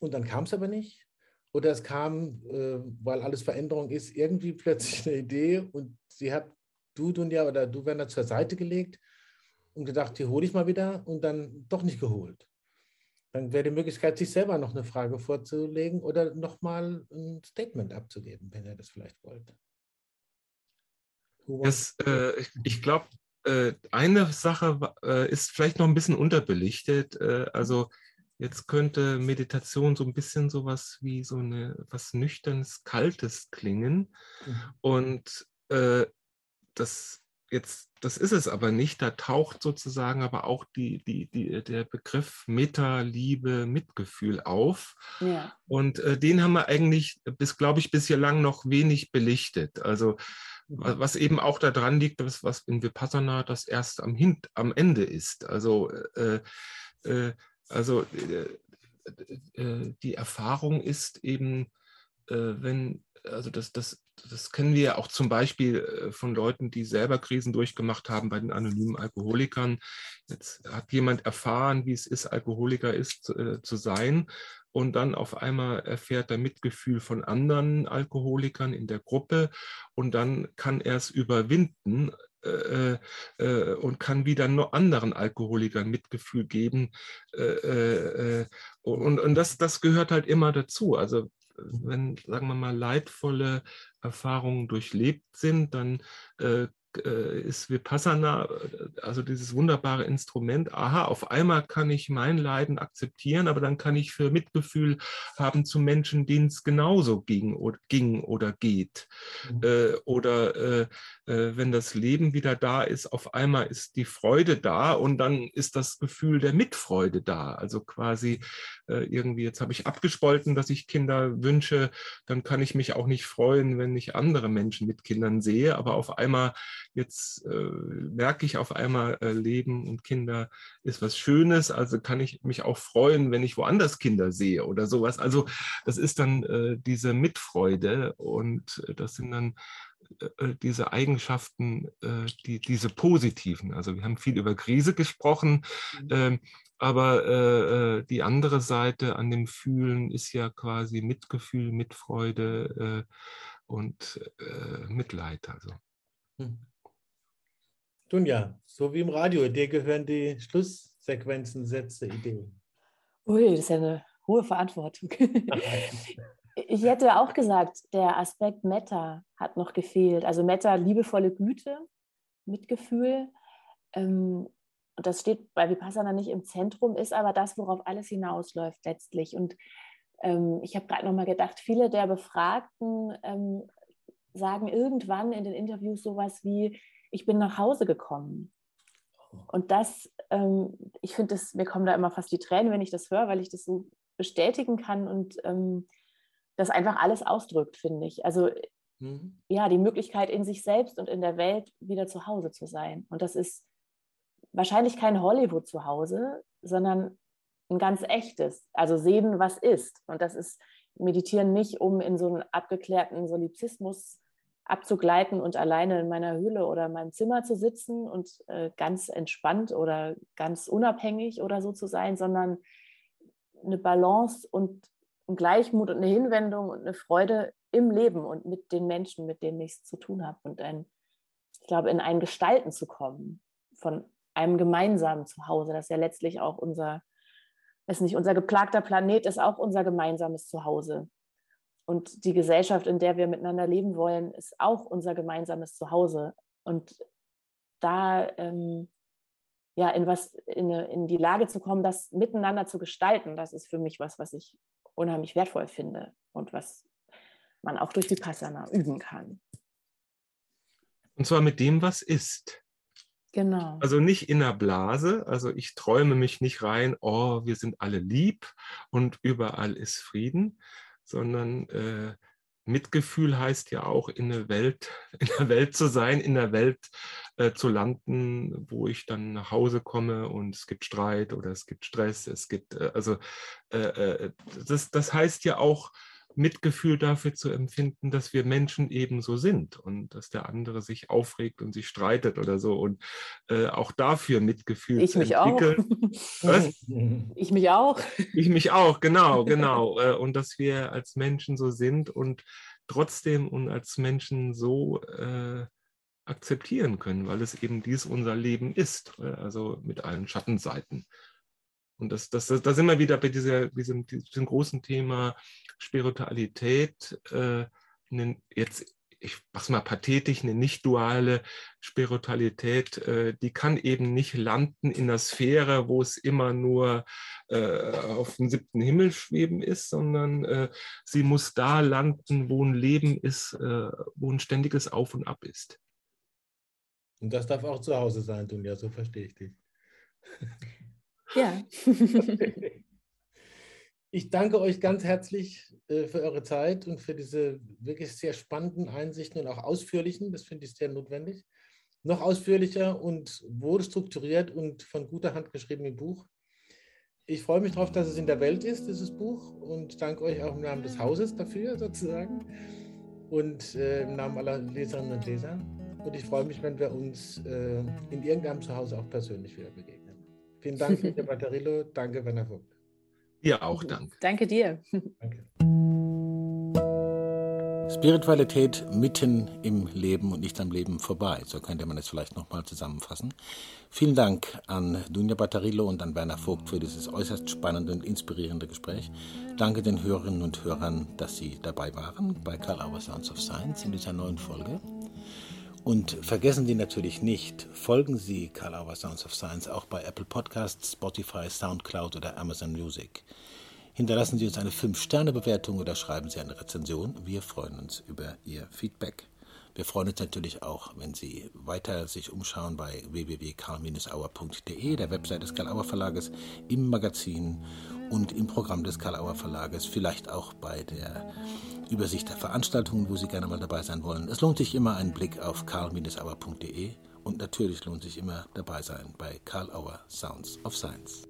und dann kam es aber nicht? Oder es kam, äh, weil alles Veränderung ist, irgendwie [LAUGHS] plötzlich eine Idee und sie hat du, Dunja, oder du, Werner, zur Seite gelegt und gedacht, die hole ich mal wieder und dann doch nicht geholt. Dann wäre die Möglichkeit, sich selber noch eine Frage vorzulegen oder nochmal ein Statement abzugeben, wenn ihr das vielleicht wollt.
Das, äh, ich glaube, äh, eine Sache äh, ist vielleicht noch ein bisschen unterbelichtet. Äh, also jetzt könnte Meditation so ein bisschen sowas wie so eine was nüchternes, kaltes klingen. Mhm. Und äh, das jetzt, das ist es aber nicht. Da taucht sozusagen aber auch die, die, die, der Begriff Meta, Liebe, Mitgefühl auf. Ja. Und äh, den haben wir eigentlich bis, glaube ich, bislang noch wenig belichtet. Also mhm. was eben auch daran liegt, dass was in Vipassana das erst am, Hin am Ende ist. Also, äh, äh, also äh, äh, die Erfahrung ist eben, äh, wenn also das, das, das kennen wir ja auch zum Beispiel von Leuten, die selber Krisen durchgemacht haben bei den anonymen Alkoholikern. Jetzt hat jemand erfahren, wie es ist, Alkoholiker ist zu sein und dann auf einmal erfährt er Mitgefühl von anderen Alkoholikern in der Gruppe und dann kann er es überwinden äh, äh, und kann wieder nur anderen Alkoholikern Mitgefühl geben. Äh, und und das, das gehört halt immer dazu. Also wenn, sagen wir mal, leidvolle Erfahrungen durchlebt sind, dann äh, ist Vipassana, äh, also dieses wunderbare Instrument, aha, auf einmal kann ich mein Leiden akzeptieren, aber dann kann ich für Mitgefühl haben zu Menschen, denen es genauso ging oder, ging oder geht. Mhm. Äh, oder äh, äh, wenn das Leben wieder da ist, auf einmal ist die Freude da und dann ist das Gefühl der Mitfreude da. Also quasi äh, irgendwie, jetzt habe ich abgespolten, dass ich Kinder wünsche, dann kann ich mich auch nicht freuen, wenn ich andere Menschen mit Kindern sehe, aber auf einmal jetzt äh, merke ich auf einmal, äh, Leben und Kinder ist was Schönes, also kann ich mich auch freuen, wenn ich woanders Kinder sehe oder sowas. Also das ist dann äh, diese Mitfreude und äh, das sind dann äh, äh, diese Eigenschaften, die, diese positiven. Also wir haben viel über Krise gesprochen, mhm. ähm, aber die andere Seite an dem Fühlen ist ja quasi Mitgefühl, Mitfreude und Mitleid. Also.
Mhm. Dunja, so wie im Radio, dir gehören die Schlusssequenzen, Sätze, Ideen.
Ui, das ist ja eine hohe Verantwortung. [LAUGHS] ich hätte auch gesagt, der Aspekt Meta hat noch gefehlt. Also Meta, liebevolle Güte, Mitgefühl. Ähm, und das steht bei Vipassana nicht im Zentrum, ist aber das, worauf alles hinausläuft letztlich. Und ähm, ich habe gerade noch mal gedacht, viele der Befragten ähm, sagen irgendwann in den Interviews sowas wie, ich bin nach Hause gekommen. Und das, ähm, ich finde, mir kommen da immer fast die Tränen, wenn ich das höre, weil ich das so bestätigen kann und ähm, das einfach alles ausdrückt, finde ich. Also mhm. ja, die Möglichkeit in sich selbst und in der Welt wieder zu Hause zu sein. Und das ist wahrscheinlich kein Hollywood zu Hause, sondern ein ganz echtes. Also sehen, was ist. Und das ist Meditieren nicht, um in so einen abgeklärten Solipsismus abzugleiten und alleine in meiner Höhle oder in meinem Zimmer zu sitzen und äh, ganz entspannt oder ganz unabhängig oder so zu sein, sondern eine Balance und ein Gleichmut und eine Hinwendung und eine Freude im Leben und mit den Menschen, mit denen ich es zu tun habe und ein, ich glaube, in ein Gestalten zu kommen von einem gemeinsamen Zuhause, das ja letztlich auch unser, ist nicht unser geplagter Planet, ist auch unser gemeinsames Zuhause. Und die Gesellschaft, in der wir miteinander leben wollen, ist auch unser gemeinsames Zuhause. Und da ähm, ja, in, was, in, in die Lage zu kommen, das miteinander zu gestalten, das ist für mich was, was ich unheimlich wertvoll finde und was man auch durch die Passana üben kann.
Und zwar mit dem, was ist.
Genau.
Also nicht in der Blase, also ich träume mich nicht rein, oh, wir sind alle lieb und überall ist Frieden, sondern äh, Mitgefühl heißt ja auch in der Welt, [LAUGHS] in der Welt zu sein, in der Welt äh, zu landen, wo ich dann nach Hause komme und es gibt Streit oder es gibt Stress, es gibt äh, also äh, äh, das, das heißt ja auch Mitgefühl dafür zu empfinden, dass wir Menschen ebenso sind und dass der andere sich aufregt und sich streitet oder so und äh, auch dafür Mitgefühl
ich
zu
mich
entwickeln.
Auch. [LAUGHS] Was? Ich mich auch.
Ich mich auch, genau, [LAUGHS] genau. Äh, und dass wir als Menschen so sind und trotzdem und als Menschen so äh, akzeptieren können, weil es eben dies unser Leben ist, äh, also mit allen Schattenseiten. Und das, das, das, da sind wir wieder bei dieser, diesem, diesem großen Thema Spiritualität. Äh, jetzt, ich mach's mal pathetisch, eine nicht duale Spiritualität, äh, die kann eben nicht landen in der Sphäre, wo es immer nur äh, auf dem siebten Himmel schweben ist, sondern äh, sie muss da landen, wo ein Leben ist, äh, wo ein ständiges Auf und Ab ist.
Und das darf auch zu Hause sein, Dunja, so verstehe ich dich.
Ja. [LAUGHS]
ich danke euch ganz herzlich äh, für eure Zeit und für diese wirklich sehr spannenden Einsichten und auch ausführlichen, das finde ich sehr notwendig, noch ausführlicher und wohl strukturiert und von guter Hand geschriebenen Buch. Ich freue mich darauf, dass es in der Welt ist, dieses Buch, und danke euch auch im Namen des Hauses dafür sozusagen und äh, im Namen aller Leserinnen und Leser. Und ich freue mich, wenn wir uns äh, in irgendeinem Zuhause auch persönlich wieder begegnen. Vielen Dank, Herr Batterillo. Danke, Werner Vogt.
Dir auch, danke.
Danke dir.
Danke. Spiritualität mitten im Leben und nicht am Leben vorbei. So könnte man es vielleicht nochmal zusammenfassen. Vielen Dank an Dunja Batterillo und an Werner Vogt für dieses äußerst spannende und inspirierende Gespräch. Danke den Hörerinnen und Hörern, dass Sie dabei waren bei Karl Auer Sounds of Science in dieser neuen Folge. Und vergessen Sie natürlich nicht, folgen Sie Karl Auer Sounds of Science auch bei Apple Podcasts, Spotify, Soundcloud oder Amazon Music. Hinterlassen Sie uns eine 5-Sterne-Bewertung oder schreiben Sie eine Rezension. Wir freuen uns über Ihr Feedback. Wir freuen uns natürlich auch, wenn Sie weiter sich umschauen bei www.karl-auer.de, der Website des Karl-Auer Verlages, im Magazin und im Programm des Karlauer Verlages, vielleicht auch bei der Übersicht der Veranstaltungen, wo Sie gerne mal dabei sein wollen. Es lohnt sich immer ein Blick auf karl-auer.de und natürlich lohnt sich immer dabei sein bei Karl Auer Sounds of Science.